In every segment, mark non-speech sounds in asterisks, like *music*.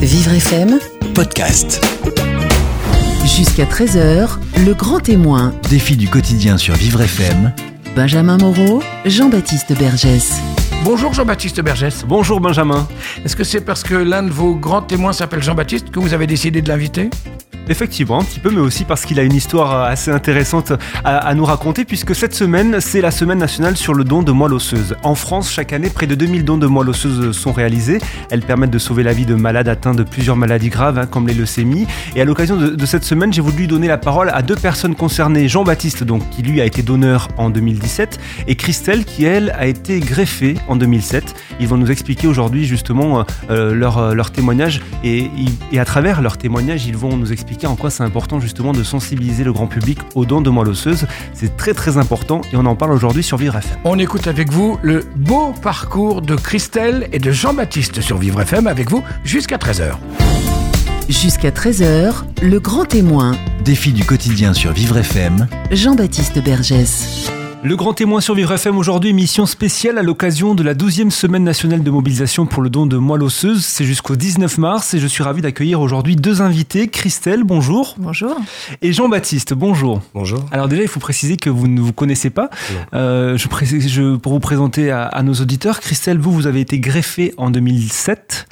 Vivre FM, podcast. jusqu'à 13h, le grand témoin. Défi du quotidien sur Vivre FM. Benjamin Moreau, Jean-Baptiste Bergès. Bonjour Jean-Baptiste Bergès. Bonjour Benjamin. Est-ce que c'est parce que l'un de vos grands témoins s'appelle Jean-Baptiste que vous avez décidé de l'inviter? Effectivement, un petit peu, mais aussi parce qu'il a une histoire assez intéressante à, nous raconter, puisque cette semaine, c'est la semaine nationale sur le don de moelle osseuse. En France, chaque année, près de 2000 dons de moelle osseuse sont réalisés. Elles permettent de sauver la vie de malades atteints de plusieurs maladies graves, hein, comme les leucémies. Et à l'occasion de, cette semaine, j'ai voulu donner la parole à deux personnes concernées. Jean-Baptiste, donc, qui lui a été donneur en 2017, et Christelle, qui elle a été greffée en 2007. Ils vont nous expliquer aujourd'hui justement euh, leur, euh, leur témoignage, et, et à travers leur témoignage, ils vont nous expliquer en quoi c'est important justement de sensibiliser le grand public aux dons de moelle osseuse. C'est très très important et on en parle aujourd'hui sur Vivre FM. On écoute avec vous le beau parcours de Christelle et de Jean-Baptiste sur Vivre FM avec vous jusqu'à 13h. Jusqu'à 13h, le grand témoin. Défi du quotidien sur Vivre FM. Jean-Baptiste Bergès. Le grand témoin sur Vivre FM aujourd'hui, émission spéciale à l'occasion de la 12e semaine nationale de mobilisation pour le don de moelle osseuse. C'est jusqu'au 19 mars et je suis ravi d'accueillir aujourd'hui deux invités. Christelle, bonjour. Bonjour. Et Jean-Baptiste, bonjour. Bonjour. Alors déjà, il faut préciser que vous ne vous connaissez pas. Euh, je précise, je, pour vous présenter à, à nos auditeurs, Christelle, vous, vous avez été greffée en 2007.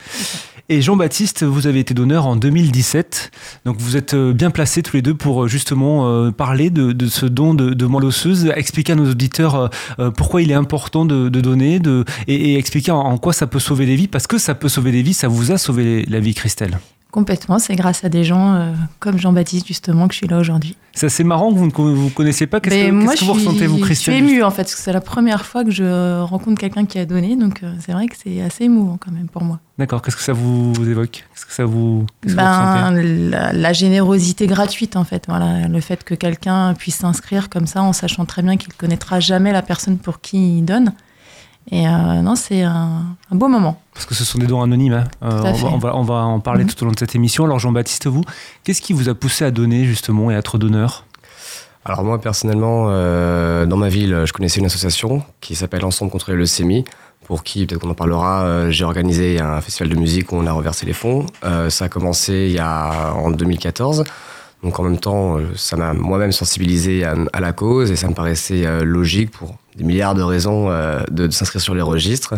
Et Jean-Baptiste, vous avez été donneur en 2017. Donc vous êtes euh, bien placés tous les deux pour euh, justement euh, parler de, de ce don de, de moelle osseuse, expliquer à nos auditeurs pourquoi il est important de, de donner de, et, et expliquer en, en quoi ça peut sauver des vies. Parce que ça peut sauver des vies, ça vous a sauvé la vie, Christelle. Complètement, c'est grâce à des gens euh, comme Jean-Baptiste justement que je suis là aujourd'hui. C'est assez marrant que vous ne vous connaissez pas. Qu'est-ce Mais que, moi, que je vous suis, ressentez, vous, je Christelle suis émue en fait, parce que c'est la première fois que je rencontre quelqu'un qui a donné, donc euh, c'est vrai que c'est assez émouvant quand même pour moi. D'accord, qu'est-ce que ça vous évoque? Qu'est-ce que ça vous, Ben, la, la générosité gratuite en fait, voilà, le fait que quelqu'un puisse s'inscrire comme ça en sachant très bien qu'il connaîtra jamais la personne pour qui il donne. Et euh, non, c'est un, un beau moment. Parce que ce sont des dons anonymes. hein. Euh, on, va, on, va, on va en parler Mhm. tout au long de cette émission. Alors Jean-Baptiste, vous, qu'est-ce qui vous a poussé à donner justement et à être donneur? Alors moi personnellement, euh, dans ma ville, je connaissais une association qui s'appelle Ensemble contre les leucémies, pour qui, peut-être qu'on en parlera, euh, j'ai organisé un festival de musique où on a reversé les fonds. Euh, ça a commencé il y a, en 2014. Donc en même temps, ça m'a moi-même sensibilisé à, à la cause et ça me paraissait euh, logique pour des milliards de raisons euh, de, de s'inscrire sur les registres.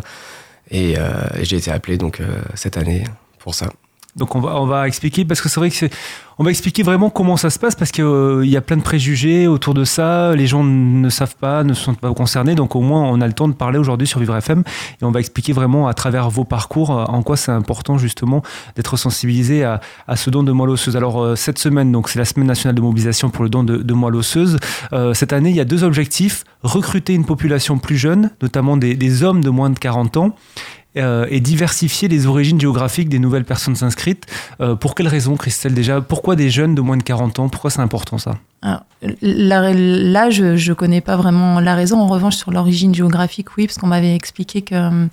Et, euh, et j'ai été appelé donc euh, cette année pour ça. Donc on va, on va expliquer, parce que c'est vrai que c'est... On va expliquer vraiment comment ça se passe, parce qu'il y a plein de préjugés autour de ça, les gens ne savent pas, ne sont pas concernés, donc au moins on a le temps de parler aujourd'hui sur Vivre FM, et on va expliquer vraiment à travers vos parcours euh, en quoi c'est important justement d'être sensibilisé à, à ce don de moelle osseuse. Alors euh, cette semaine, donc c'est la semaine nationale de mobilisation pour le don de, de moelle osseuse. Euh, cette année, il y a deux objectifs, recruter une population plus jeune, notamment des, des hommes de moins de 40 ans, euh, et diversifier les origines géographiques des nouvelles personnes inscrites. Euh, pour quelles raisons, Christelle, déjà? Pourquoi des jeunes de moins de 40 ans? Pourquoi c'est important ça? Là, je ne connais pas vraiment la raison. En revanche, sur l'origine géographique, oui, parce qu'on m'avait expliqué que euh,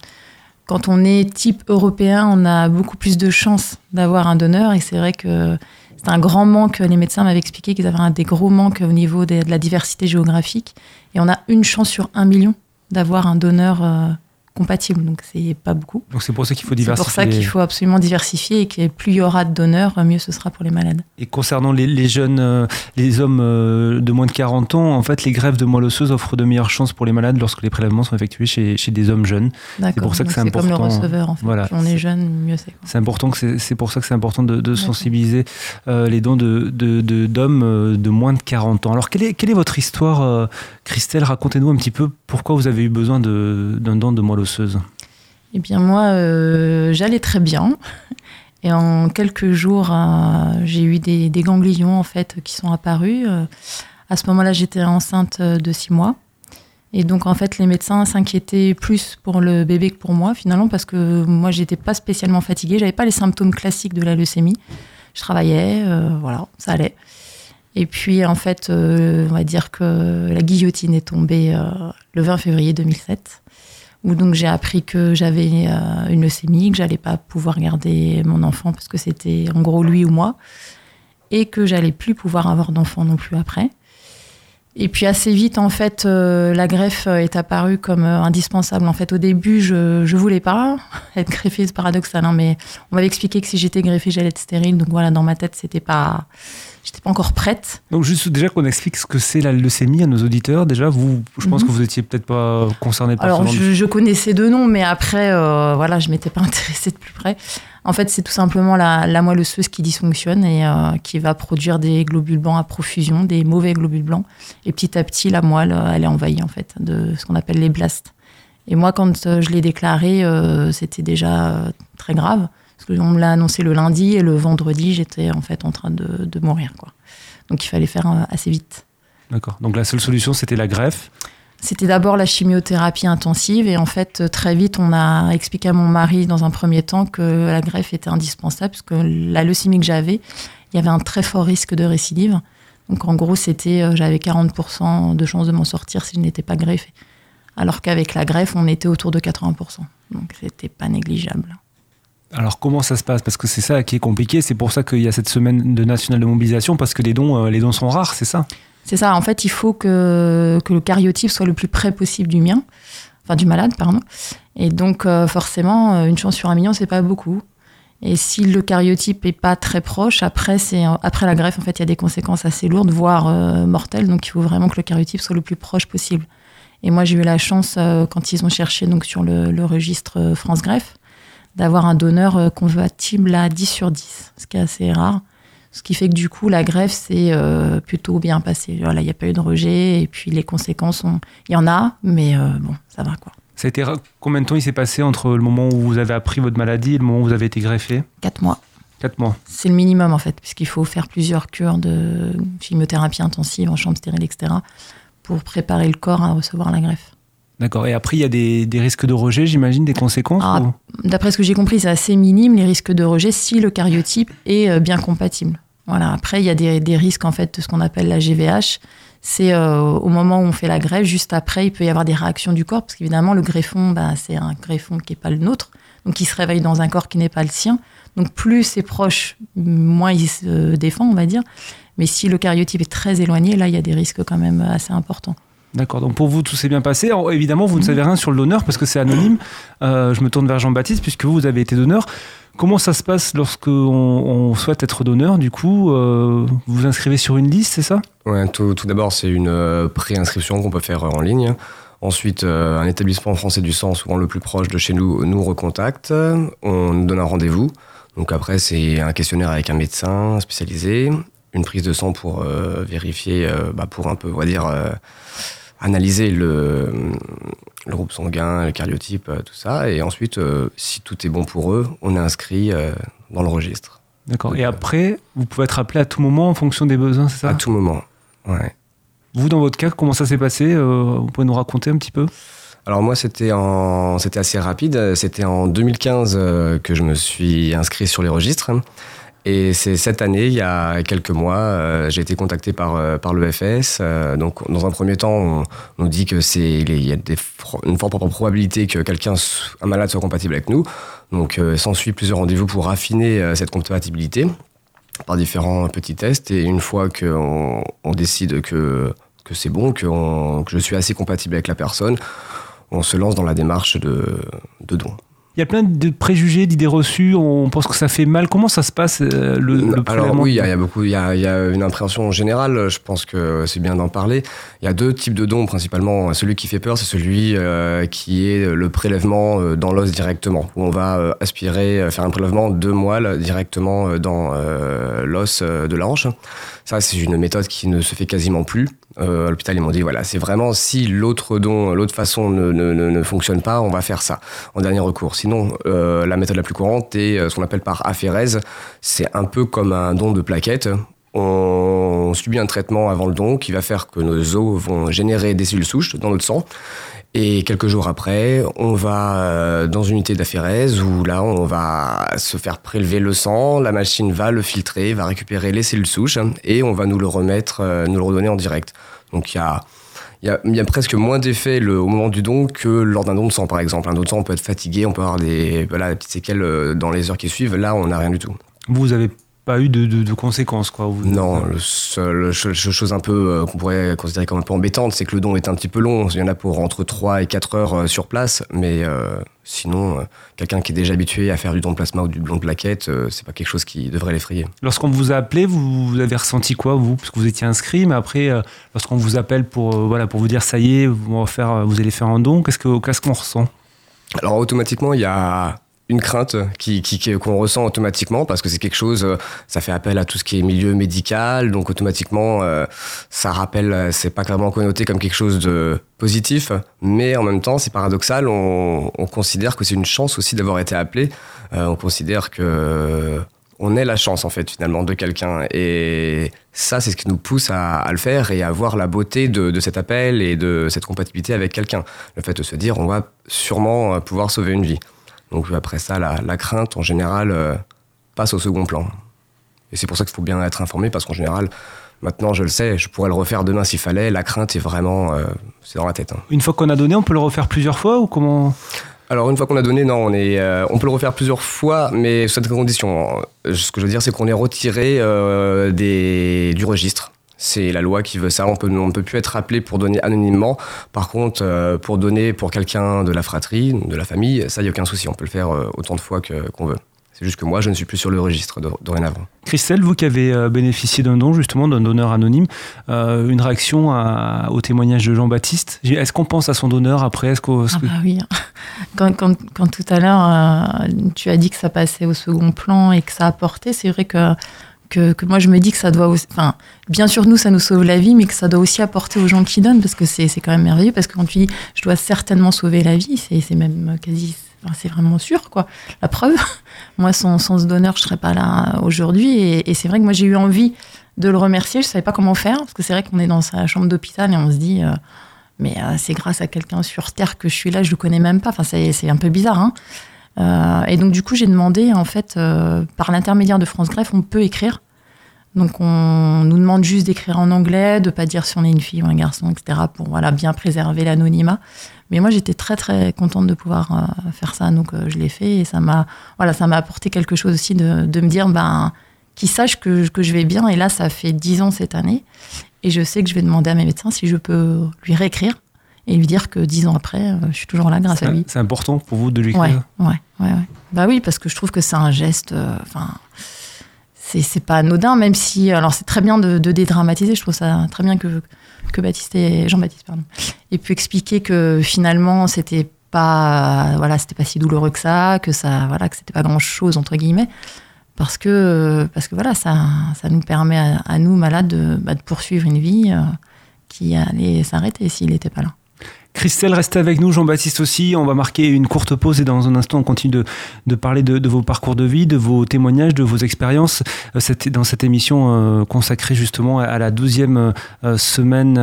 quand on est type européen, on a beaucoup plus de chances d'avoir un donneur. Et c'est vrai que c'est un grand manque. Les médecins m'avaient expliqué qu'ils avaient un des gros manques au niveau de la diversité géographique. Et on a une chance sur un million d'avoir un donneur euh, compatible. Donc, c'est pas beaucoup. Donc c'est pour ça qu'il faut C'est diversifier. pour ça qu'il faut absolument diversifier et que plus il y aura de donneurs, mieux ce sera pour les malades. Et concernant les, les jeunes, euh, les hommes euh, de moins de 40 ans, en fait, les greffes de moelle osseuse offrent de meilleures chances pour les malades lorsque les prélèvements sont effectués chez, chez des hommes jeunes. D'accord. pour ça que c'est comme le important. receveur, en fait. Voilà. Plus on est jeune, mieux c'est. C'est important que c'est c'est pour ça que c'est important de, de sensibiliser euh, les dons de de- de- d'hommes euh, de, moins de 40 ans. Alors quelle est, quelle est votre histoire, Christelle? Racontez-nous un petit peu pourquoi vous avez eu besoin d'un don de moelle osseuse? Eh bien, moi, euh, j'allais très bien. Et en quelques jours, euh, j'ai eu des, ganglions, en fait, qui sont apparus. Euh, à ce moment-là, j'étais enceinte de six mois. Et donc, en fait, les médecins s'inquiétaient plus pour le bébé que pour moi, finalement, parce que moi, j'étais pas spécialement fatiguée. J'avais pas les symptômes classiques de la leucémie. Je travaillais, voilà, ça allait. Et puis, en fait, euh, on va dire que la guillotine est tombée euh, le 20 février 2007 où donc j'ai appris que j'avais euh, une leucémie, que j'allais pas pouvoir garder mon enfant parce que c'était en gros lui ou moi, et que j'allais plus pouvoir avoir d'enfant non plus après. Et puis assez vite, en fait, euh, la greffe est apparue comme euh, indispensable. En fait, au début, je je voulais pas *laughs* être greffée, c'est paradoxal, hein, mais on m'avait expliqué que si j'étais greffée, j'allais être stérile. Donc voilà, dans ma tête, c'était pas, j'étais pas encore prête. Donc juste déjà qu'on explique ce que c'est la leucémie à nos auditeurs. Déjà, vous, je pense Mhm. que vous étiez peut-être pas concerné par Alors, ce genre de je, je connaissais deux noms, mais après, euh, voilà, je m'étais pas *laughs* intéressée de plus près. En fait, c'est tout simplement la, moelle osseuse qui dysfonctionne et euh, qui va produire des globules blancs à profusion, des mauvais globules blancs. Et petit à petit, la moelle, euh, elle est envahie, en fait, de ce qu'on appelle les blastes. Et moi, quand euh, je l'ai déclaré, c'était déjà très grave. Parce qu'on me l'a annoncé le lundi et le vendredi, j'étais en fait en train de, mourir, quoi. Donc, il fallait faire assez vite. D'accord. Donc la seule solution, c'était la greffe. C'était d'abord la chimiothérapie intensive et en fait très vite on a expliqué à mon mari dans un premier temps que la greffe était indispensable parce que la leucémie que j'avais, il y avait un très fort risque de récidive. Donc en gros c'était euh, j'avais 40% de chances de m'en sortir si je n'étais pas greffée. Alors qu'avec la greffe on était autour de 80%. Donc c'était pas négligeable. Alors comment ça se passe? Parce que c'est ça qui est compliqué. C'est pour ça qu'il y a cette semaine de nationale de mobilisation parce que les dons, euh, les dons sont rares, c'est ça? C'est ça, en fait, il faut que, le cariotype soit le plus près possible du mien, enfin du malade, pardon. Et donc, euh, forcément, euh, une chance sur un million, c'est pas beaucoup. Et si le cariotype est pas très proche, après, c'est après la greffe, en fait, il y a des conséquences assez lourdes, voire euh, mortelles. Donc, il faut vraiment que le cariotype soit le plus proche possible. Et moi, j'ai eu la chance, quand ils ont cherché donc sur le, registre France Greffe, d'avoir un donneur compatible à 10 sur 10, ce qui est assez rare. Ce qui fait que du coup, la greffe s'est euh, plutôt bien passée. Voilà, il n'y a pas eu de rejet. Et puis les conséquences, sont... il y en a, mais euh, bon, ça va quoi. Ça a été ra- combien de temps il s'est passé entre le moment où vous avez appris votre maladie et le moment où vous avez été greffé? Quatre mois. Quatre mois. C'est le minimum en fait, puisqu'il faut faire plusieurs cures de chimiothérapie intensive en chambre stérile, etc., pour préparer le corps à recevoir la greffe. D'accord. Et après, il y a des, des risques de rejet, j'imagine, des conséquences Ah, ou- D'après ce que j'ai compris, c'est assez minime les risques de rejet si le cariotype est euh, bien compatible. Voilà. Après, il y a des, des risques en fait de ce qu'on appelle la GVH. C'est euh, au moment où on fait la greffe, juste après, il peut y avoir des réactions du corps, parce qu'évidemment, le greffon, bah, c'est un greffon qui n'est pas le nôtre, donc il se réveille dans un corps qui n'est pas le sien. Donc plus c'est proche, moins il se défend, on va dire. Mais si le cariotype est très éloigné, là, il y a des risques quand même assez importants. D'accord. Donc pour vous, tout s'est bien passé. Évidemment, vous ne savez rien sur le donneur parce que c'est anonyme. Euh, je me tourne vers Jean-Baptiste puisque vous, vous avez été donneur. Comment ça se passe lorsque on, souhaite être donneur Du coup, euh, vous vous inscrivez sur une liste, c'est ça? Ouais, tout, d'abord, c'est une euh, préinscription qu'on peut faire en ligne. Ensuite, un établissement français du sang, souvent le plus proche de chez nous, nous recontacte. On nous donne un rendez-vous. Donc après, c'est un questionnaire avec un médecin spécialisé, une prise de sang pour vérifier, bah, pour un peu, on va dire, analyser le, le groupe sanguin, le cardiotype, euh, tout ça. Et ensuite, euh, si tout est bon pour eux, on est inscrit euh, dans le registre. D'accord. Et après, vous pouvez être appelé à tout moment en fonction des besoins, c'est ça? À tout moment. Ouais. Vous, dans votre cas, comment ça s'est passé? Vous pouvez nous raconter un petit peu? Alors moi, c'était en, c'était assez rapide. C'était en 2015 euh, que je me suis inscrit sur les registres. Et c'est cette année, il y a quelques mois, euh, j'ai été contacté par, euh, par l'EFS. Euh, donc, dans un premier temps, on, nous dit que c'est, il y a une forte probabilité que quelqu'un, un malade, soit compatible avec nous. Donc, euh, s'ensuit plusieurs rendez-vous pour affiner cette compatibilité par différents petits tests. Et une fois qu'on on décide que, c'est bon, que, on- que je suis assez compatible avec la personne, on se lance dans la démarche de, de don. Il y a plein de préjugés, d'idées reçues. On pense que ça fait mal. Comment ça se passe euh, le, le Alors oui, il y, a- il y a beaucoup, il y a, il y a une appréhension générale. Je pense que c'est bien d'en parler. Il y a deux types de dons principalement. Celui qui fait peur, c'est celui euh, qui est le prélèvement euh, dans l'os directement, où on va euh, aspirer, faire un prélèvement de moelle directement dans euh, l'os de la hanche. Ça, c'est une méthode qui ne se fait quasiment plus. Euh, à l'hôpital, ils m'ont dit voilà, c'est vraiment si l'autre don, l'autre façon ne, ne, ne, ne fonctionne pas, on va faire ça en dernier recours. Sinon, euh, la méthode la plus courante est euh, ce qu'on appelle par aphérèse. C'est un peu comme un don de plaquettes. On subit un traitement avant le don qui va faire que nos os vont générer des cellules souches dans notre sang. Et quelques jours après, on va euh, dans une unité d'aphérèse où là, on va se faire prélever le sang, la machine va le filtrer, va récupérer les cellules souches et on va nous le remettre, euh, nous le redonner en direct. Donc il y a, il y, a, presque moins d'effets au moment du don que lors d'un don de sang, par exemple. Un don de sang, on peut être fatigué, on peut avoir des, voilà, des petites séquelles euh, dans les heures qui suivent. Là, on n'a rien du tout. Vous avez pas eu de, de- de conséquences, quoi. Vous- Non, le seul, seule chose un peu euh, qu'on pourrait considérer comme un peu embêtante, c'est que le don est un petit peu long. Il y en a pour entre 3 et 4 heures euh, sur place, mais euh, sinon, quelqu'un qui est déjà habitué à faire du don de plasma ou du don de plaquettes, c'est pas quelque chose qui devrait l'effrayer. Lorsqu'on vous a appelé, vous, vous avez ressenti quoi, vous? Parce que vous étiez inscrit, mais après, lorsqu'on vous appelle pour, voilà, pour vous dire ça y est, vous, va faire, vous allez faire un don, qu'est-ce que- qu'est-ce qu'on ressent? Alors automatiquement, il y a une crainte qui, qu'on ressent automatiquement parce que c'est quelque chose, euh, ça fait appel à tout ce qui est milieu médical, donc automatiquement, euh, ça rappelle, euh, c'est pas clairement connoté comme quelque chose de positif, mais en même temps, c'est paradoxal, on, on considère que c'est une chance aussi d'avoir été appelé, on considère que on est la chance en fait finalement de quelqu'un. Et ça c'est ce qui nous pousse à, à le faire et à voir la beauté de, de cet appel et de cette compatibilité avec quelqu'un. Le fait de se dire on va sûrement pouvoir sauver une vie donc après ça la, la crainte en général euh, passe au second plan et c'est pour ça qu'il faut bien être informé parce qu'en général maintenant je le sais je pourrais le refaire demain s'il fallait la crainte est vraiment euh, c'est dans la tête hein. Une fois qu'on a donné, on peut le refaire plusieurs fois ou comment? Alors une fois qu'on a donné, non, on est, euh, on peut le refaire plusieurs fois, mais sous certaines conditions. Euh, Ce que je veux dire, c'est qu'on est retiré des, du registre. C'est la loi qui veut ça. On peut, on ne peut plus être appelé pour donner anonymement. Par contre, euh, pour donner pour quelqu'un de la fratrie, de la famille, ça, il n'y a aucun souci. On peut le faire euh, autant de fois que- qu'on veut. C'est juste que moi, je ne suis plus sur le registre do- dorénavant. Christelle, vous qui avez euh, bénéficié d'un don, justement, d'un donneur anonyme, euh, une réaction à- au témoignage de Jean-Baptiste? Est-ce qu'on pense à son donneur après? Est-ce qu'au- est-ce Ah bah oui. Quand, quand, quand tout à l'heure, euh, tu as dit que ça passait au second plan et que ça apportait, c'est vrai que, que, que moi je me dis que ça doit aussi... Enfin, bien sûr, nous, ça nous sauve la vie, mais que ça doit aussi apporter aux gens qui donnent, parce que c'est quand même merveilleux, parce que quand tu dis « je dois certainement sauver la vie », c'est même quasi... enfin, c'est vraiment sûr, quoi. La preuve, *laughs* moi, sans, sans ce donneur, je serais pas là aujourd'hui. Et, c'est vrai que moi, j'ai eu envie de le remercier. Je savais pas comment faire, parce que c'est vrai qu'on est dans sa chambre d'hôpital et on se dit... euh, mais euh, c'est grâce à quelqu'un sur Terre que je suis là, je le connais même pas. Enfin, c'est un peu bizarre. Hein Euh, et donc, du coup, j'ai demandé, en fait, euh, par l'intermédiaire de France Greffe, on peut écrire. Donc, on nous demande juste d'écrire en anglais, de pas dire si on est une fille ou un garçon, etc., pour voilà, bien préserver l'anonymat. Mais moi, j'étais très, très contente de pouvoir euh, faire ça. Donc, je l'ai fait et ça m'a voilà, apporté quelque chose aussi de, de me dire, ben, qu'ils sachent que, que je vais bien. Et là, ça fait dix ans cette année. Et je sais que je vais demander à mes médecins si je peux lui réécrire et lui dire que dix ans après, euh, je suis toujours là grâce à lui. C'est important pour vous de lui Ouais, ouais, ouais, ouais. Bah oui, parce que je trouve que c'est un geste. euh, Enfin, c'est c'est pas anodin, même si. Alors, c'est très bien de, de dédramatiser. Je trouve ça très bien que, que Baptiste et Jean-Baptiste, pardon, aient pu expliquer que finalement, c'était pas. Voilà, c'était pas si douloureux que ça, que ça. Voilà, que c'était pas grand chose, entre guillemets. Parce que, parce que voilà, ça, ça nous permet à, à nous, malades, de, bah, de poursuivre une vie euh, qui allait s'arrêter s'il n'était pas là. Christelle, restez avec nous, Jean-Baptiste aussi. On va marquer une courte pause et dans un instant, on continue de, de parler de, vos parcours de vie, de vos témoignages, de vos expériences. Euh, dans cette émission euh, consacrée justement à la 12e euh, semaine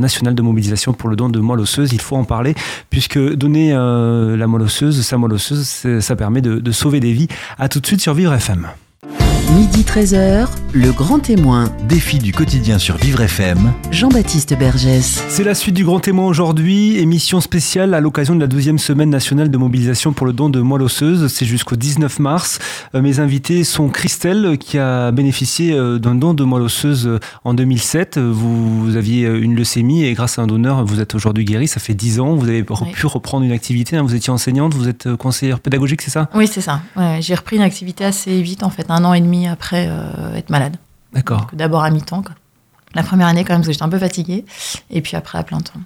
nationale de mobilisation pour le don de moelle osseuse, il faut en parler puisque donner la moelle osseuse, sa moelle osseuse, ça permet de, de sauver des vies. À tout de suite sur Vivre FM. Midi 13h, le grand témoin, Défi du quotidien sur Vivre FM. Jean-Baptiste Bergès. C'est la suite du Grand Témoin aujourd'hui, émission spéciale à l'occasion de la 12e semaine nationale de mobilisation pour le don de moelle osseuse. C'est jusqu'au 19 mars. Euh, Mes invités sont Christelle, euh, qui a bénéficié euh, d'un don de moelle osseuse en 2007. Euh, Vous, vous aviez une leucémie et grâce à un donneur, vous êtes aujourd'hui guérie. Ça fait 10 ans. Vous avez Oui. pu reprendre une activité. hein. Vous étiez enseignante, vous êtes conseillère pédagogique, c'est ça? Oui, c'est ça. Ouais, j'ai repris une activité assez vite, en fait, un an et demi après euh, être malade. D'accord. D'abord à mi-temps, quoi. La première année, quand même, parce que j'étais un peu fatiguée. Et puis après, à plein temps.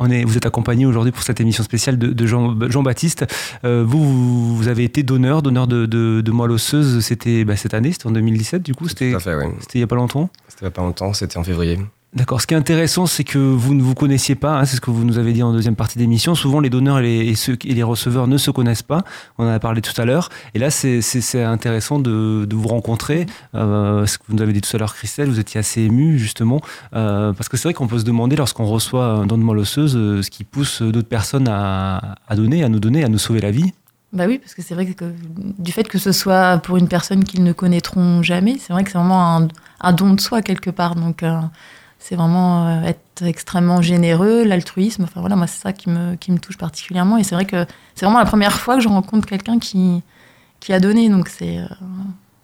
On est, vous êtes accompagné aujourd'hui pour cette émission spéciale de, de Jean, Jean-Baptiste. Euh, vous, vous, vous avez été donneur, donneur de, de, de moelle osseuse. C'était bah, cette année, c'était en 2017 du coup. C'était Tout à fait, oui. c'était il y a pas longtemps? C'était il y a pas longtemps, c'était en février. D'accord. Ce qui est intéressant, c'est que vous ne vous connaissiez pas. hein, c'est ce que vous nous avez dit en deuxième partie d'émission. Souvent, les donneurs et les, receveurs ne se connaissent pas. On en a parlé tout à l'heure. Et là, c'est, intéressant de, vous rencontrer. Euh, ce que vous nous avez dit tout à l'heure, Christelle, vous étiez assez ému justement, euh, parce que c'est vrai qu'on peut se demander lorsqu'on reçoit un don de moelle osseuse, euh, ce qui pousse d'autres personnes à, donner, à nous donner, à nous sauver la vie. Bah oui, parce que c'est vrai que du fait que ce soit pour une personne qu'ils ne connaîtront jamais, c'est vrai que c'est vraiment un, un don de soi quelque part. Donc c'est vraiment euh, être extrêmement généreux, l'altruisme. Enfin voilà, moi c'est ça qui me, qui me touche particulièrement. Et c'est vrai que c'est vraiment la première fois que je rencontre quelqu'un qui, qui a donné. Donc c'est euh,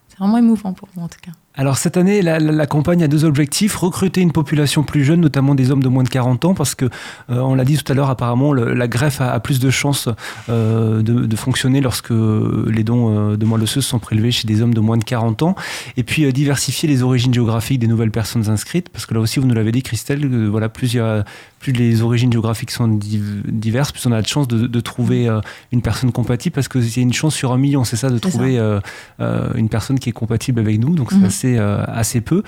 c'est vraiment émouvant pour moi en tout cas. Alors cette année, la, la, la, campagne a deux objectifs recruter une population plus jeune, notamment des hommes de moins de 40 ans, parce que euh, on l'a dit tout à l'heure, apparemment le, la greffe a, a, plus de chances euh, de, de, fonctionner lorsque les dons euh, de moelle osseuse sont prélevés chez des hommes de moins de 40 ans. Et puis euh, diversifier les origines géographiques des nouvelles personnes inscrites, parce que là aussi vous nous l'avez dit, Christelle, voilà plus il y a plus les origines géographiques sont diverses, plus on a de chances de, de trouver euh, une personne compatible, parce qu'il y a une chance sur un million, c'est ça, de trouver ça. Une personne qui est compatible avec nous. Donc c'est mmh. Assez, euh, assez peu.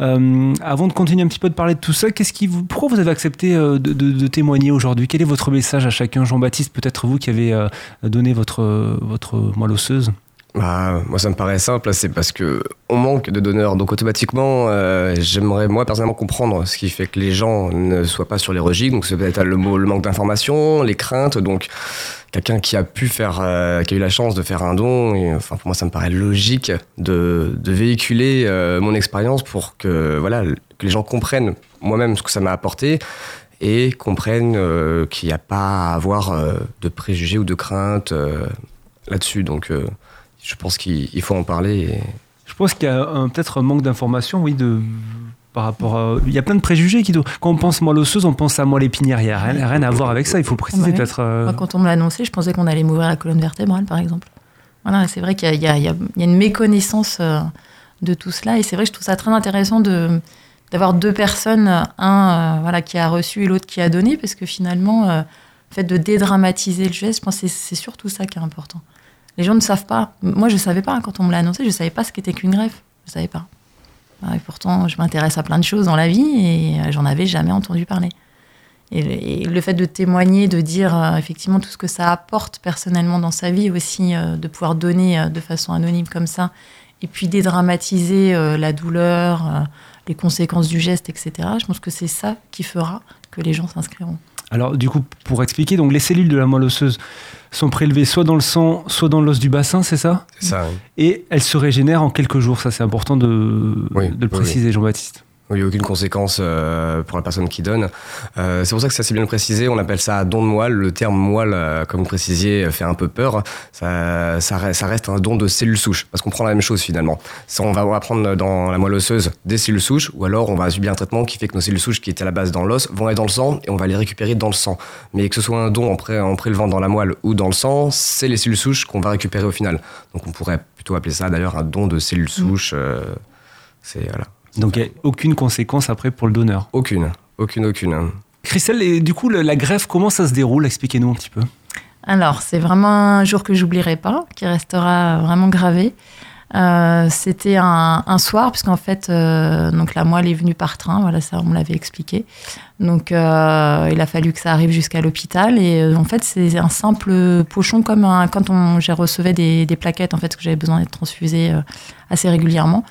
Euh, avant de continuer un petit peu de parler de tout ça, qu'est-ce qui vous, pourquoi vous avez accepté de, de, de témoigner aujourd'hui? Quel est votre message à chacun? Jean-Baptiste, peut-être vous qui avez donné votre, votre moelle osseuse bah, moi, ça me paraît simple, c'est parce que on manque de donneurs, donc automatiquement, euh, j'aimerais moi personnellement comprendre ce qui fait que les gens ne soient pas sur les registres. Donc, c'est peut-être le, le manque d'informations, les craintes. Donc, quelqu'un qui a pu faire, euh, qui a eu la chance de faire un don, enfin pour moi, ça me paraît logique de, véhiculer euh, mon expérience pour que voilà, que les gens comprennent moi-même ce que ça m'a apporté et comprennent qu'il n'y a pas à avoir de préjugés ou de craintes là-dessus. Donc je pense qu'il faut en parler. Et... Je pense qu'il y a peut-être un manque d'information, oui, de par rapport à... Il y a plein de préjugés qui... Quand on pense moelle osseuse, on pense à moelle épinière. Il n'y a rien, rien, à voir avec ça, il faut préciser ouais. peut-être. Euh... Quand on me l'a annoncé, je pensais qu'on allait m'ouvrir la colonne vertébrale, par exemple. Voilà, c'est vrai qu'il y, y, y, a une méconnaissance euh, de tout cela. Et c'est vrai que je trouve ça très intéressant de d'avoir deux personnes, un euh, voilà, qui a reçu et l'autre qui a donné, parce que finalement, euh, le fait de dédramatiser le geste, je pense que c'est surtout ça qui est important. Les gens ne savent pas. Moi, je ne savais pas. Quand on me l'a annoncé, je ne savais pas ce qu'était qu'une greffe. Je ne savais pas. Et pourtant, je m'intéresse à plein de choses dans la vie et j'en avais jamais entendu parler. Et, le fait de témoigner, de dire euh, effectivement tout ce que ça apporte personnellement dans sa vie aussi, euh, de pouvoir donner euh, de façon anonyme comme ça, et puis dédramatiser euh, la douleur, euh, les conséquences du geste, etc. Je pense que c'est ça qui fera que les gens s'inscriront. Alors, du coup, pour expliquer, donc les cellules de la moelle osseuse sont prélevées soit dans le sang, soit dans l'os du bassin, c'est ça C'est ça. Oui. Et elles se régénèrent en quelques jours. Ça, c'est important de, oui, de le préciser, oui. Jean-Baptiste. Il n'y a aucune conséquence euh, pour la personne qui donne. Euh, c'est pour ça que c'est assez bien précisé. On appelle ça don de moelle. Le terme moelle, euh, comme vous précisiez, fait un peu peur. Ça, ça, ça reste un don de cellules souches, parce qu'on prend la même chose finalement. Ça, on va, prendre dans la moelle osseuse des cellules souches, ou alors on va subir un traitement qui fait que nos cellules souches qui étaient à la base dans l'os vont aller dans le sang et on va les récupérer dans le sang. Mais que ce soit un don en, pré, en prélevant dans la moelle ou dans le sang, c'est les cellules souches qu'on va récupérer au final. Donc on pourrait plutôt appeler ça d'ailleurs un don de cellules souches. Euh, c'est voilà. Donc il n'y a aucune conséquence après pour le donneur Aucune, aucune, aucune. Christelle, et du coup, la greffe, comment ça se déroule? Expliquez-nous un petit peu. Alors, c'est vraiment un jour que j'oublierai pas, qui restera vraiment gravé. Euh, C'était un, un, soir, puisqu'en fait, euh, donc la moelle est venue par train, voilà, ça, on me l'avait expliqué. Donc, euh, il a fallu que ça arrive jusqu'à l'hôpital. Et euh, en fait, c'est un simple pochon, comme un, quand j'ai recevais des, des, plaquettes, en fait, que j'avais besoin d'être transfusée euh, assez régulièrement.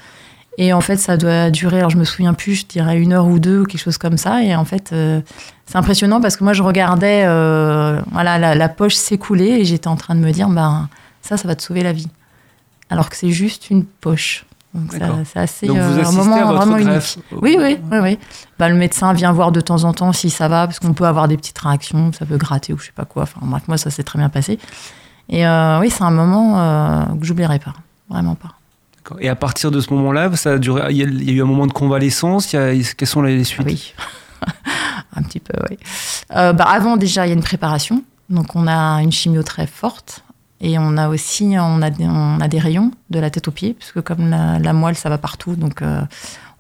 Et en fait, ça doit durer, alors je me souviens plus, je dirais une heure ou deux ou quelque chose comme ça. Et en fait, euh, c'est impressionnant parce que moi, je regardais euh, voilà, la, la poche s'écouler et j'étais en train de me dire, ben, ça, ça va te sauver la vie. Alors que c'est juste une poche. Donc c'est assez Donc vous euh, un moment à vraiment unique. Oui, oui, oui, oui. Bah, le médecin vient voir de temps en temps si ça va, parce qu'on peut avoir des petites réactions, ça peut gratter ou je sais pas quoi. Enfin, bref, moi, ça s'est très bien passé. Et euh, oui, c'est un moment euh, que j'oublierai pas, vraiment pas. Et à partir de ce moment-là, ça a duré. Il y, a, eu un moment de convalescence. Quelles sont les suites? Oui, *laughs* un petit peu. Oui. Euh, bah, avant déjà, il y a une préparation. Donc on a une chimio très forte et on a aussi on a des, on a des rayons de la tête aux pieds puisque comme la, la moelle ça va partout donc euh,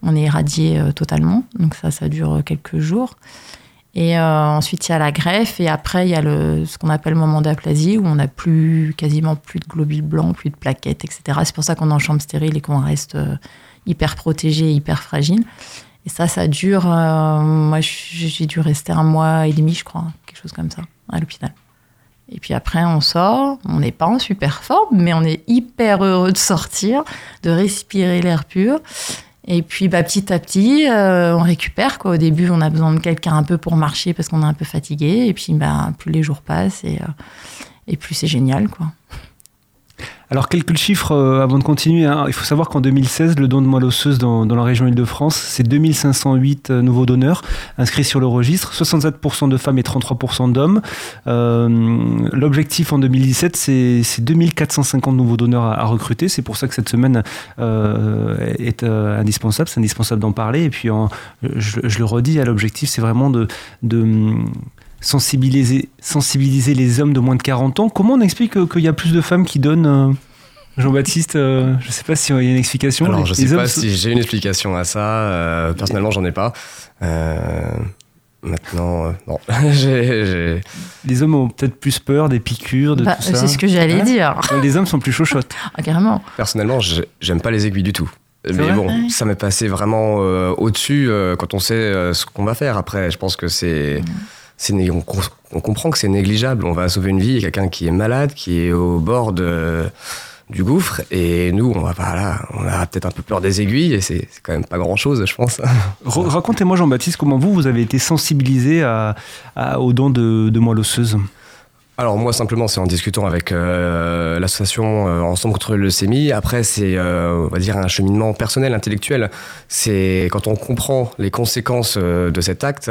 on est irradié euh, totalement. Donc ça ça dure quelques jours. Et euh, ensuite, il y a la greffe, et après, il y a le, ce qu'on appelle le moment d'aplasie, où on n'a plus, quasiment plus de globules blancs, plus de plaquettes, etc. C'est pour ça qu'on est en chambre stérile et qu'on reste euh, hyper protégé, hyper fragile. Et ça, ça dure. Euh, moi, j'ai dû rester un mois et demi, je crois, quelque chose comme ça, à l'hôpital. Et puis après, on sort. On n'est pas en super forme, mais on est hyper heureux de sortir, de respirer l'air pur. Et puis bah, petit à petit, euh, on récupère. Quoi. Au début, on a besoin de quelqu'un un peu pour marcher parce qu'on est un peu fatigué. Et puis bah, plus les jours passent et, euh, et plus c'est génial. Quoi. Alors quelques chiffres euh, avant de continuer. hein. Il faut savoir qu'en 2016, le don de moelle osseuse dans, la région Île-de-France, c'est 2508 euh, nouveaux donneurs inscrits sur le registre, 67% de femmes et 33% d'hommes. Euh, L'objectif en 2017, c'est c'est 2450 nouveaux donneurs à, recruter. C'est pour ça que cette semaine est indispensable. C'est indispensable d'en parler. Et puis, je, le redis, à l'objectif, c'est vraiment de, sensibiliser, sensibiliser les hommes de moins de 40 ans. Comment on explique euh, qu'il y a plus de femmes qui donnent euh, Jean-Baptiste, euh, je ne sais pas s'il y a une explication. Alors, Les- je les sais pas si j'ai une explication à ça. euh, personnellement, j'en ai pas. Euh, maintenant, euh, non. *laughs* Les hommes ont peut-être plus peur des piqûres, de Bah, tout ça. c'est ce que j'allais dire. Les hommes sont plus chauchottes. *laughs* Ah, carrément. Personnellement, j'ai- j'aime pas les aiguilles du tout. Mais bon, Ouais. ça m'est passé vraiment euh, au-dessus euh, quand on sait euh, ce qu'on va faire. Après, je pense que c'est. On, com- on comprend que c'est négligeable. On va sauver une vie. Quelqu'un qui est malade, qui est au bord du gouffre. Et nous, on va là. On a peut-être un peu peur des aiguilles. Et c'est quand même pas grand-chose, je pense. *laughs* Ra- Racontez-moi, Jean-Baptiste, comment vous, vous avez été sensibilisé aux dons de, de moelle osseuse? Alors moi simplement c'est en discutant avec euh, l'association euh, Ensemble contre le leucémie. Après c'est euh, on va dire un cheminement personnel, intellectuel. C'est quand on comprend les conséquences de cet acte,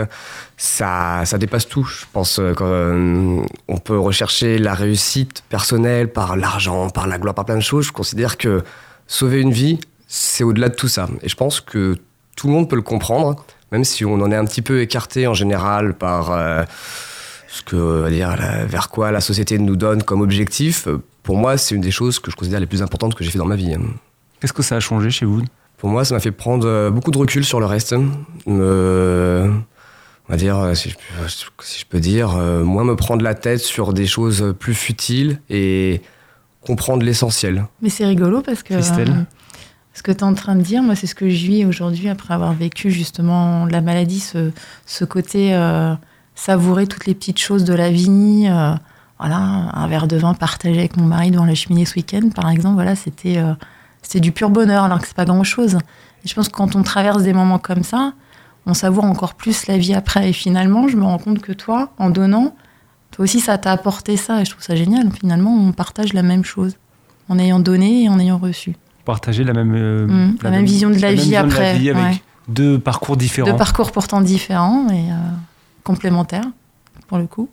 ça, ça dépasse tout. Je pense qu'on peut rechercher la réussite personnelle par l'argent, par la gloire, par plein de choses. Je considère que sauver une vie, c'est au-delà de tout ça. Et je pense que tout le monde peut le comprendre, même si on en est un petit peu écarté en général par... euh, ce que, on va dire, la- vers quoi la société nous donne comme objectif, euh, pour moi, c'est une des choses que je considère les plus importantes que j'ai fait dans ma vie. Qu'est-ce que ça a changé chez vous? Pour moi, ça m'a fait prendre euh, beaucoup de recul sur le reste. Me, on va dire, euh, si je, peux- si je peux dire, euh, moins me prendre la tête sur des choses plus futiles et comprendre l'essentiel. Mais c'est rigolo parce que Christelle? euh, ce que tu es en train de dire, moi, c'est ce que je vis aujourd'hui après avoir vécu justement la maladie, ce, ce côté euh, savourer toutes les petites choses de la vie. euh, voilà, un verre de vin partagé avec mon mari devant la cheminée ce week-end, par exemple, voilà, c'était euh, c'était du pur bonheur alors que c'est pas grand-chose. Je pense que quand on traverse des moments comme ça, on savoure encore plus la vie après. Et finalement, je me rends compte que toi, en donnant, toi aussi, ça t'a apporté ça. Et je trouve ça génial. Finalement, on partage la même chose en ayant donné et en ayant reçu. Partager la même, euh, Mmh, la même vision de la vie de après, vie avec ouais. deux parcours différents. Deux parcours pourtant différents et euh, complémentaires, pour le coup.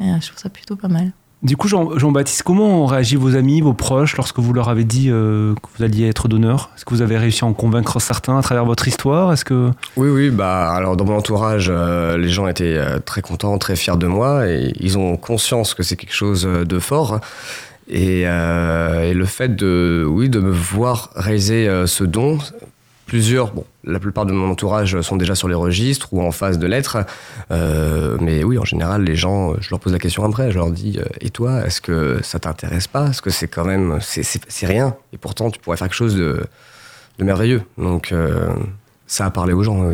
Et euh, je trouve ça plutôt pas mal. Du coup, Jean- Jean-Baptiste, comment ont réagi vos amis, vos proches, lorsque vous leur avez dit euh, que vous alliez être donneur Est-ce que vous avez réussi à en convaincre certains à travers votre histoire? Est-ce que Oui, oui, bah alors dans mon entourage, euh, les gens étaient très contents, très fiers de moi et ils ont conscience que c'est quelque chose de fort. Et, euh, et le fait de, oui, de me voir réaliser euh, ce don, plusieurs, bon, la plupart de mon entourage sont déjà sur les registres ou en phase de l'être. Euh, mais oui, en général, les gens, je leur pose la question après, je leur dis euh, Et toi, est-ce que ça t'intéresse pas? Est-ce que c'est quand même, c'est- rien? Et pourtant, tu pourrais faire quelque chose de, merveilleux. Donc, euh, ça a parlé aux gens,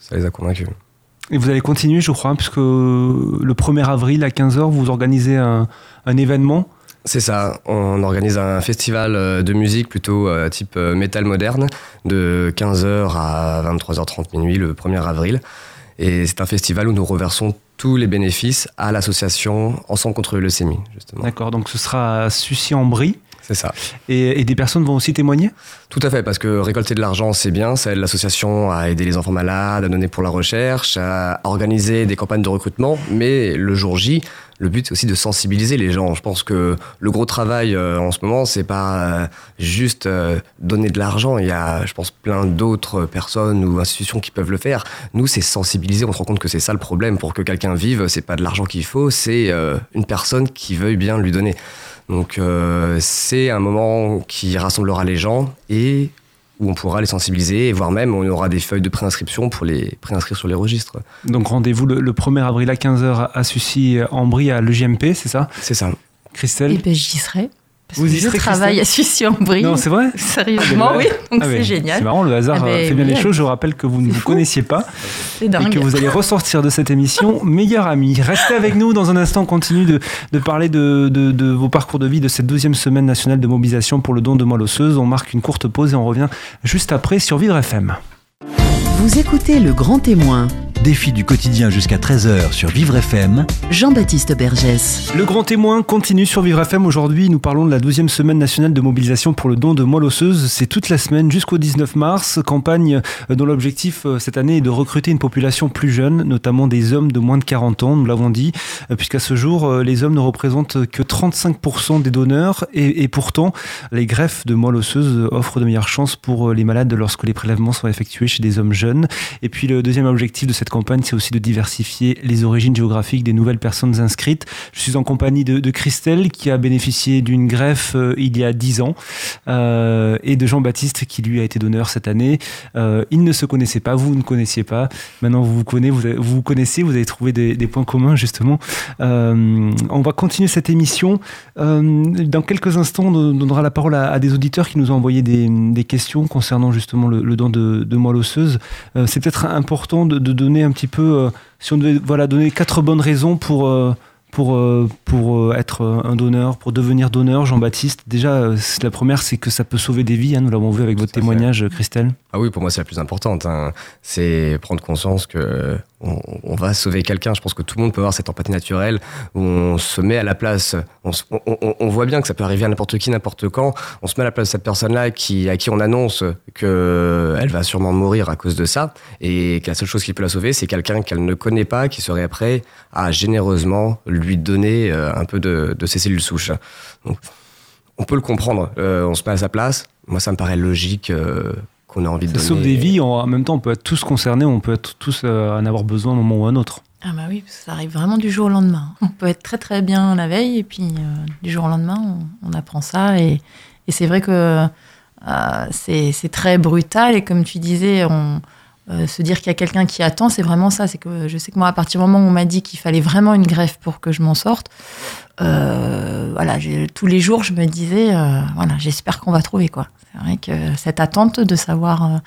ça les a convaincus. Et vous allez continuer, je crois, puisque le 1er avril à 15h, vous organisez un événement. C'est ça, on organise un festival euh, de musique plutôt euh, type euh, métal moderne de 15h à 23h30 minuit le 1er avril. Et c'est un festival où nous reversons tous les bénéfices à l'association Ensemble contre le leucémie, justement. D'accord, donc ce sera à Sucy-en-Brie. C'est ça. Et, et des personnes vont aussi témoigner? Tout à fait, parce que récolter de l'argent, c'est bien. Ça aide l'association à aider les enfants malades, à donner pour la recherche, à organiser des campagnes de recrutement. Mais le jour J, le but, c'est aussi de sensibiliser les gens. Je pense que le gros travail euh, en ce moment, c'est pas euh, juste euh, donner de l'argent. Il y a, je pense, plein d'autres personnes ou institutions qui peuvent le faire. Nous, c'est sensibiliser. On se rend compte que c'est ça le problème. Pour que quelqu'un vive, c'est pas de l'argent qu'il faut, c'est euh, une personne qui veuille bien lui donner. Donc euh, c'est un moment qui rassemblera les gens et où on pourra les sensibiliser, et voire même on aura des feuilles de préinscription pour les préinscrire sur les registres. Donc rendez-vous le, le 1er avril à 15h à Sucy-en-Brie à l'EGMP, c'est ça? C'est ça. Christelle? Et ben j'y serai. Vous y je travaille à Sucy-en-Brie. Non, c'est vrai Sérieusement, Ah, oui. Donc Ah, c'est génial. C'est marrant, le hasard Ah, euh, fait bien oui, les choses. Je rappelle que vous ne vous fou. connaissiez pas et que vous allez ressortir de cette émission *laughs* meilleur ami. Restez avec nous dans un instant, on continue de, de parler de, de- de vos parcours de vie de cette deuxième semaine nationale de mobilisation pour le don de moelle osseuse. On marque une courte pause et on revient juste après sur Vivre FM. Vous écoutez Le Grand Témoin, Défi du quotidien jusqu'à 13h sur Vivre FM. Jean-Baptiste Bergès. Le grand témoin continue sur Vivre FM. Aujourd'hui, nous parlons de la 12e semaine nationale de mobilisation pour le don de moelle osseuse. C'est toute la semaine jusqu'au 19 mars. Campagne euh, dont l'objectif euh, cette année est de recruter une population plus jeune, notamment des hommes de moins de 40 ans, nous l'avons dit, euh, puisqu'à ce jour, les hommes ne représentent que 35% des donneurs. Et, et, pourtant, les greffes de moelle osseuse offrent de meilleures chances pour les malades lorsque les prélèvements sont effectués chez des hommes jeunes. Et puis, le deuxième objectif de cette campagne, c'est aussi de diversifier les origines géographiques des nouvelles personnes inscrites. Je suis en compagnie de, Christelle qui a bénéficié d'une greffe euh, il y a 10 ans euh, et de Jean-Baptiste qui lui a été donneur cette année. Euh, ils ne se connaissaient pas, vous ne connaissiez pas. Maintenant vous vous connaissez, vous, avez, trouvé des, points communs justement. Euh, on va continuer cette émission. Dans quelques instants, on donnera la parole à, des auditeurs qui nous ont envoyé des, des questions concernant justement le, le don de, de moelle osseuse. C'est peut-être important de, de donner un petit peu euh, si on devait voilà, donner quatre bonnes raisons pour, euh, pour, euh, pour être un donneur, pour devenir donneur, Jean-Baptiste Déjà, la première, c'est que ça peut sauver des vies. Hein, nous l'avons vu avec votre témoignage. Christelle. Ah oui, pour moi, c'est la plus importante. Hein. C'est prendre conscience que on, va sauver quelqu'un. Je pense que tout le monde peut avoir cette empathie naturelle où on se met à la place. On, voit bien que ça peut arriver à n'importe qui, n'importe quand. On se met à la place de cette personne-là à qui on annonce qu'elle va sûrement mourir à cause de ça et que la seule chose qui peut la sauver, c'est quelqu'un qu'elle ne connaît pas, qui serait prêt à généreusement lui donner euh, un peu de, de ses cellules souches. Donc, on peut le comprendre. Euh, on se met à sa place. Moi, ça me paraît logique. Euh, qu'on a envie de ça donner. sauve des vies, en même temps on peut être tous concernés, on peut être tous euh, en avoir besoin à un moment ou à un autre. Ah bah oui, ça arrive vraiment du jour au lendemain. On peut être très très bien la veille et puis euh, du jour au lendemain on, on apprend ça et, et c'est vrai que euh, c'est très brutal et comme tu disais, on, euh, se dire qu'il y a quelqu'un qui attend, c'est vraiment ça. C'est que je sais que moi, à partir du moment où on m'a dit qu'il fallait vraiment une greffe pour que je m'en sorte, euh, voilà, tous les jours, je me disais, euh, voilà, j'espère qu'on va trouver quoi. C'est vrai que cette attente de savoir euh,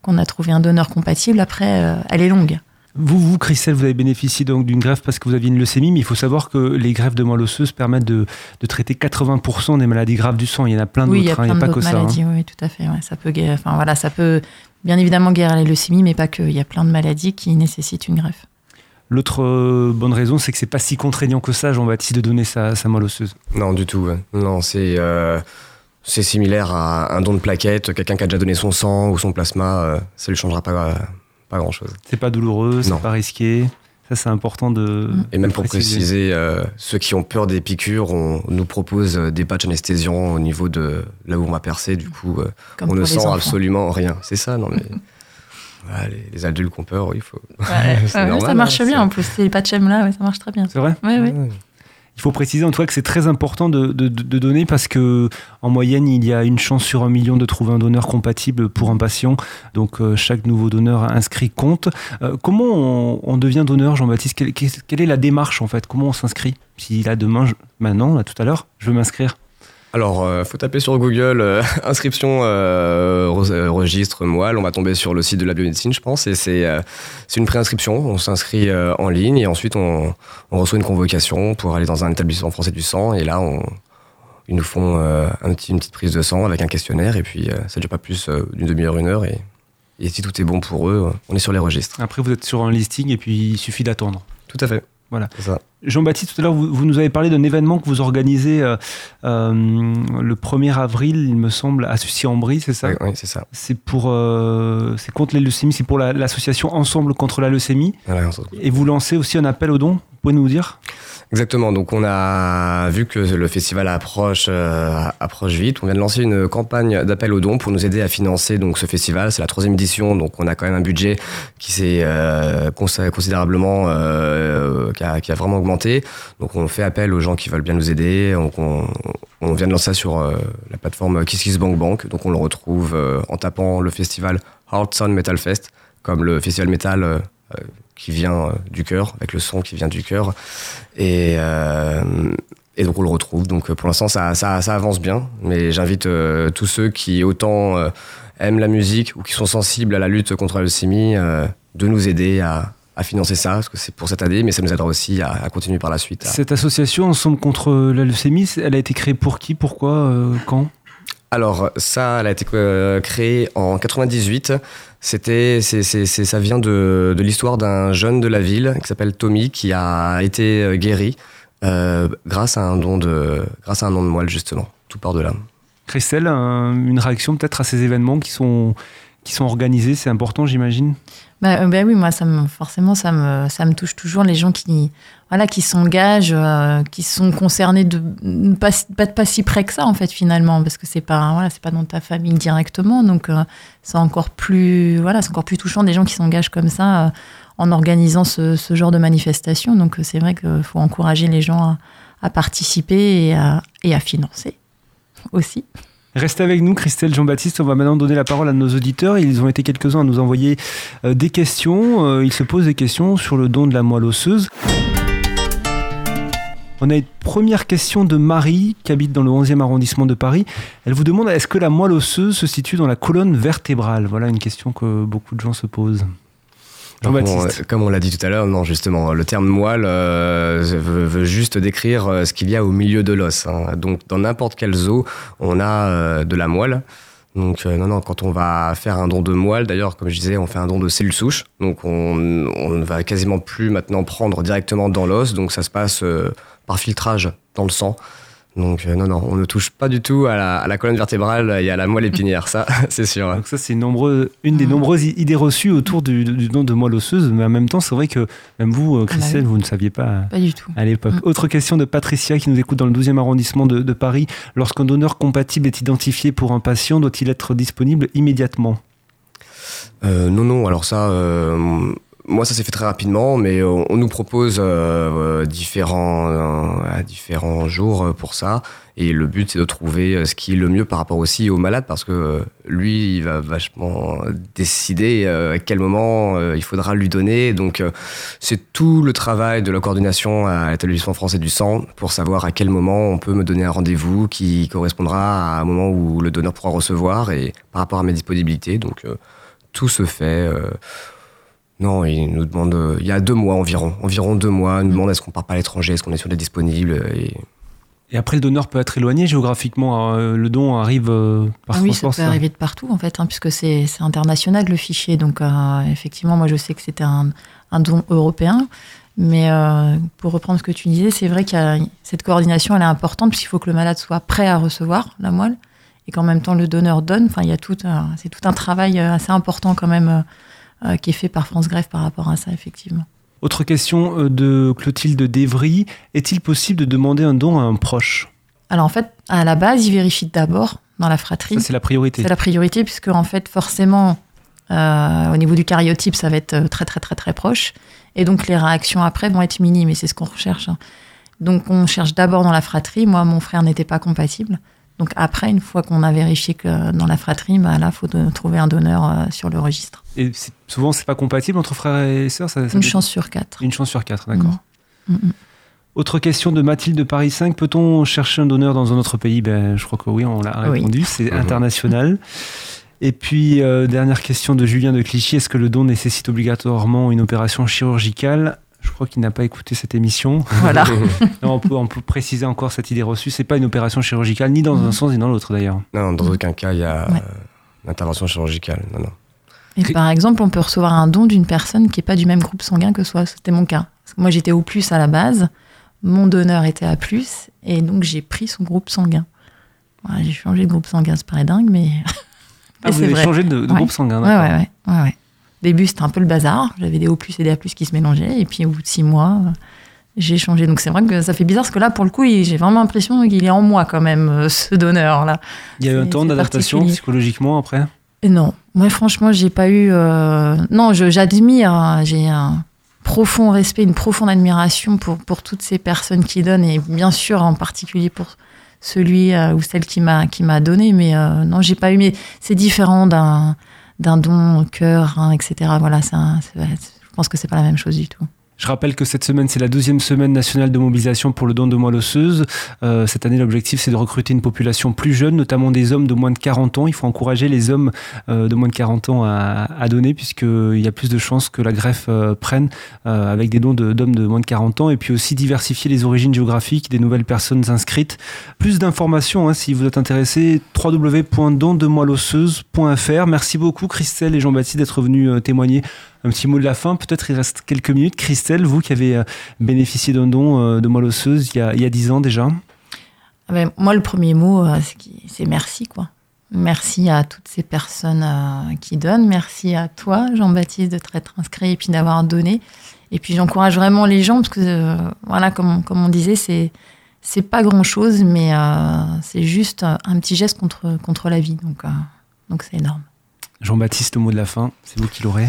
qu'on a trouvé un donneur compatible, après, elle est longue. Vous, vous, Christelle, vous avez bénéficié donc d'une greffe parce que vous aviez une leucémie, mais il faut savoir que les greffes de moelle osseuse permettent de, de traiter 80% des maladies graves du sang. Il y en a plein d'autres, oui, il y a, hein, a pas que maladies, ça. Hein. Oui, tout à fait. Ouais, ça peut, enfin voilà, ça peut bien évidemment guérir les leucémies, mais pas que. Il y a plein de maladies qui nécessitent une greffe. L'autre euh, bonne raison, c'est que c'est pas si contraignant que ça, Jean-Baptiste, de donner sa, sa moelle osseuse. Non, du tout. Non, c'est euh, c'est similaire à un don de plaquettes. Quelqu'un qui a déjà donné son sang ou son plasma, euh, ça lui changera pas, pas grand chose. C'est pas douloureux, c'est pas risqué. Ça, c'est important de. Et même pour préciser, préciser euh, ceux qui ont peur des piqûres, on nous propose des patchs anesthésiants au niveau de là où on va percer. Du coup, euh, on ne sent absolument rien. C'est ça, non mais. *laughs* Voilà, les, les, adultes qui ont peur, il faut. Ouais, ouais, *laughs* normal, ça marche hein, bien en plus, ces patchs là, ouais, ça marche très bien. C'est vrai ouais, ouais. Il faut préciser en tout cas que c'est très important de, de, de, donner parce que en moyenne il y a une chance sur un million de trouver un donneur compatible pour un patient. Donc euh, chaque nouveau donneur inscrit compte. Euh, comment on, on, devient donneur, Jean-Baptiste? Quelle, quelle, est la démarche en fait? Comment on s'inscrit? Si là demain, je, maintenant, là tout à l'heure, je veux m'inscrire. Alors, euh, faut taper sur Google euh, *laughs* inscription euh, registre moelle. On va tomber sur le site de la biomédecine, je pense, et c'est euh, c'est une préinscription. On s'inscrit en ligne et ensuite on, on, reçoit une convocation pour aller dans un établissement français du sang. Et là, on, ils nous font un petit, une petite prise de sang avec un questionnaire et puis ça dure pas plus d'une demi-heure, une heure. Et, et si tout est bon pour eux, on est sur les registres. Après, vous êtes sur un listing et puis il suffit d'attendre. Tout à fait. Voilà. Jean-Baptiste, tout à l'heure, vous, vous, nous avez parlé d'un événement que vous organisez euh, euh, le 1er avril, il me semble, à Sucy-en-Brie, c'est ça? Oui, oui c'est ça. C'est pour, euh, c'est contre les leucémies, c'est pour l'association la, Ensemble contre la leucémie. Voilà, Et vous lancez aussi un appel aux dons. Vous pouvez nous dire? Exactement. Donc, on a vu que le festival approche, approche vite. On vient de lancer une campagne d'appel aux dons pour nous aider à financer donc ce festival. C'est la troisième édition, donc on a quand même un budget qui s'est considérablement, qui, a, qui, a, vraiment augmenté. Donc, on fait appel aux gens qui veulent bien nous aider. On, vient de lancer ça sur euh, la plateforme KissKissBankBank. Donc, on le retrouve euh, en tapant le festival Sound Metal Fest, comme le festival métal euh, qui vient du cœur, avec le son qui vient du cœur. Et, euh, donc on le retrouve. Donc pour l'instant, ça, ça, avance bien. Mais j'invite euh, tous ceux qui autant euh, aiment la musique ou qui sont sensibles à la lutte contre la leucémie de nous aider à, à financer ça, parce que c'est pour cette année, mais ça nous aidera aussi à, à continuer par la suite. À... Cette association Ensemble contre la leucémie, elle a été créée pour qui, pourquoi, quand? Alors, ça, elle a été euh, créée en 98. C'était, c'est, c'est, c'est- ça vient de, de l'histoire d'un jeune de la ville qui s'appelle Tommy qui a été euh, guéri euh, grâce à un don de, grâce à un don de moelle justement. Tout part de là. Christelle, un- une réaction peut-être à ces événements qui sont, qui sont organisés, c'est important j'imagine? Bah, euh, bah oui, moi, forcément, ça me, ça me touche toujours les gens qui, voilà, qui s'engagent, euh, qui sont concernés de pas, pas, pas si près que ça, en fait, finalement, parce que c'est pas, voilà, c'est pas dans ta famille directement, donc euh, c'est encore plus, voilà, c'est encore plus touchant des gens qui s'engagent comme ça en organisant ce, ce genre de manifestation. Donc c'est vrai qu'il faut encourager les gens à, à participer et à, et à financer aussi. Restez avec nous, Christelle, Jean-Baptiste. On va maintenant donner la parole à nos auditeurs. Ils ont été quelques-uns à nous envoyer euh, des questions. Euh, ils se posent des questions sur le don de la moelle osseuse. On a une première question de Marie, qui habite dans le 11e arrondissement de Paris. Elle vous demande est-ce que la moelle osseuse se situe dans la colonne vertébrale? Voilà une question que beaucoup de gens se posent. Comme on, Jean-Baptiste. comme on l'a dit tout à l'heure, non, justement, le terme moelle euh, veut, veut juste décrire euh, ce qu'il y a au milieu de l'os. hein. Donc, dans n'importe quel zoo, on a euh, de la moelle. Donc, euh, non, non, quand on va faire un don de moelle, d'ailleurs, comme je disais, on fait un don de cellules souches. Donc, on, ne va quasiment plus maintenant prendre directement dans l'os. Donc, ça se passe par filtrage dans le sang. Donc, euh, non, non, on ne touche pas du tout à la, à la colonne vertébrale et à la moelle épinière, ça, *laughs* c'est sûr. Donc ça, c'est une, des Mhm. nombreuses idées reçues autour du, du don de moelle osseuse. Mais en même temps, c'est vrai que même vous, euh, Christelle, oui. vous ne saviez pas Pas du tout. à l'époque. Mm. Autre question de Patricia qui nous écoute dans le 12e arrondissement de, de Paris. Lorsqu'un donneur compatible est identifié pour un patient, doit-il être disponible immédiatement? Euh, non, non, alors ça, euh, moi ça s'est fait très rapidement, mais on, on nous propose euh, euh, différents, euh, différents jours euh, pour ça. Et le but c'est de trouver euh, ce qui est le mieux par rapport aussi au malade, parce que euh, lui, il va vachement décider euh, à quel moment euh, il faudra lui donner. Donc euh, c'est tout le travail de la coordination à l'établissement français du sang pour savoir à quel moment on peut me donner un rendez-vous qui correspondra à un moment où le donneur pourra recevoir et par rapport à mes disponibilités. Donc euh, tout se fait. Non, il nous demande, euh, il y a deux mois environ, environ deux mois, il nous demande est-ce qu'on part pas à l'étranger, est-ce qu'on est sur des disponibles. Et... Et après, le donneur peut être éloigné géographiquement. euh, le don arrive euh, par Ah oui, ça peut ça. arriver de partout en fait, hein, puisque c'est international le fichier. Donc euh, effectivement, moi je sais que c'était un, un don européen. Mais euh, pour reprendre ce que tu disais, c'est vrai a cette coordination, elle est importante puisqu'il faut que le malade soit prêt à recevoir la moelle et qu'en même temps le donneur donne. Enfin, il y a tout, c'est tout un travail assez important quand même euh, qui est fait par France Greffe par rapport à ça, effectivement. Autre question euh, de Clotilde Dévry. Est-il possible de demander un don à un proche? Alors en fait, à la base, il vérifie d'abord dans la fratrie. C'est la priorité. C'est la priorité puisque en fait forcément euh, au niveau du cariotype ça va être très très très très proche et donc les réactions après vont être minimes et c'est ce qu'on recherche. hein. Donc on cherche d'abord dans la fratrie. Moi mon frère n'était pas compatible. Donc après une fois qu'on a vérifié que dans la fratrie, bah là faut de- trouver un donneur euh, sur le registre. Et souvent, c'est pas compatible entre frères et sœurs ça, ça Une chance sur quatre. Une chance sur quatre, d'accord. Mm, mm. Autre question de Mathilde de Paris 5. Peut-on chercher un donneur dans un autre pays? Ben, Je crois que oui, on l'a Oui. répondu. C'est Mhm. international. Et puis, euh, dernière question de Julien de Clichy. Est-ce que le don nécessite obligatoirement une opération chirurgicale? Je crois qu'il n'a pas écouté cette émission. Voilà. *laughs* Non, on, peut, on peut préciser encore cette idée reçue. C'est pas une opération chirurgicale, ni dans un Mhm. sens ni dans l'autre d'ailleurs. Non, dans aucun cas, il y a Ouais. euh, une intervention chirurgicale. Non, non. Et par exemple, on peut recevoir un don d'une personne qui n'est pas du même groupe sanguin que soi. C'était mon cas. Moi, j'étais au plus à la base. Mon donneur était à plus. Et donc, j'ai pris son groupe sanguin. Voilà, j'ai changé de groupe sanguin, c'est paraît dingue, mais. *laughs* Ah, mais vous avez vrai. changé de, de Ouais. groupe sanguin, Ouais, d'accord. ouais, ouais, ouais, ouais. Début, c'était un peu le bazar. J'avais des O plus et des A plus qui se mélangeaient. Et puis, au bout de six mois, euh, j'ai changé. Donc, c'est vrai que ça fait bizarre parce que là, pour le coup, j'ai vraiment l'impression qu'il est en moi quand même, euh, ce donneur-là. Il y a eu un temps d'adaptation psychologiquement après? Et Non, moi franchement, j'ai pas eu. euh, Non, j'admire, hein, j'ai un profond respect, une profonde admiration pour, pour toutes ces personnes qui donnent, et bien sûr en particulier pour celui euh, ou celle qui m'a qui m'a donné. Mais euh, non, j'ai pas eu. Mais c'est différent d'un d'un don cœur, hein, etc. Voilà, c'est- je pense que c'est pas la même chose du tout. Je rappelle que cette semaine, c'est la deuxième semaine nationale de mobilisation pour le don de moelle osseuse. Euh, cette année, l'objectif, c'est de recruter une population plus jeune, notamment des hommes de moins de 40 ans. Il faut encourager les hommes euh, de moins de 40 ans à, à donner, puisqu'il y a plus de chances que la greffe euh, prenne avec des dons d'hommes de, moins de 40 ans. Et puis aussi diversifier les origines géographiques des nouvelles personnes inscrites. Plus d'informations, hein, si vous êtes intéressé, www.dondemoelleosseuse.fr. Merci beaucoup, Christelle et Jean-Baptiste, d'être venus témoigner un petit mot de la fin, peut-être il reste quelques minutes. Christelle, vous qui avez euh, bénéficié d'un don euh, de moelle osseuse il y a, il y a 10 ans déjà. Ah ben, moi, le premier mot, euh, c'est merci, quoi. Merci à toutes ces personnes euh, qui donnent. Merci à toi, Jean-Baptiste, de t'être inscrit et puis d'avoir donné. Et puis, j'encourage vraiment les gens parce que, euh, voilà, comme, comme on disait, c'est c'est pas grand chose, mais euh, c'est juste un petit geste contre, contre la vie. Donc, donc c'est énorme. Jean-Baptiste, le mot de la fin, c'est vous qui l'aurez.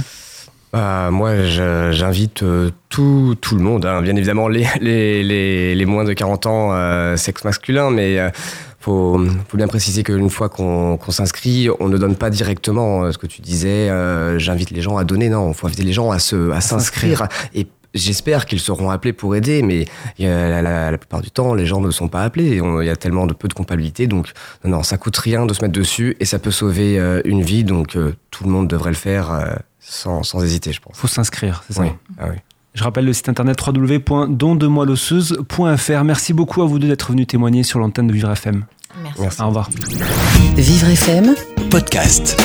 Bah, moi, j'invite euh, tout, tout le monde, hein. bien évidemment les, les, les, les moins de 40 ans, euh, sexe masculin, mais euh, faut, faut bien préciser qu'une fois qu'on qu'on s'inscrit, on ne donne pas directement euh, ce que tu disais, euh, j'invite les gens à donner, non, il faut inviter les gens à se à s'inscrire. Et j'espère qu'ils seront appelés pour aider, mais la, la- la plupart du temps, les gens ne sont pas appelés, On- il y a tellement de peu de compatibilité, donc non, non, ça coûte rien de se mettre dessus, et ça peut sauver euh, une vie, donc euh, tout le monde devrait le faire. euh, sans, sans hésiter, je pense. faut s'inscrire, c'est ça Oui. Ah oui. Je rappelle le site internet www.dondemoelleosseuse.fr. Merci beaucoup à vous deux d'être venus témoigner sur l'antenne de Vivre FM. Merci. Merci. Au revoir. Vivre FM Podcast.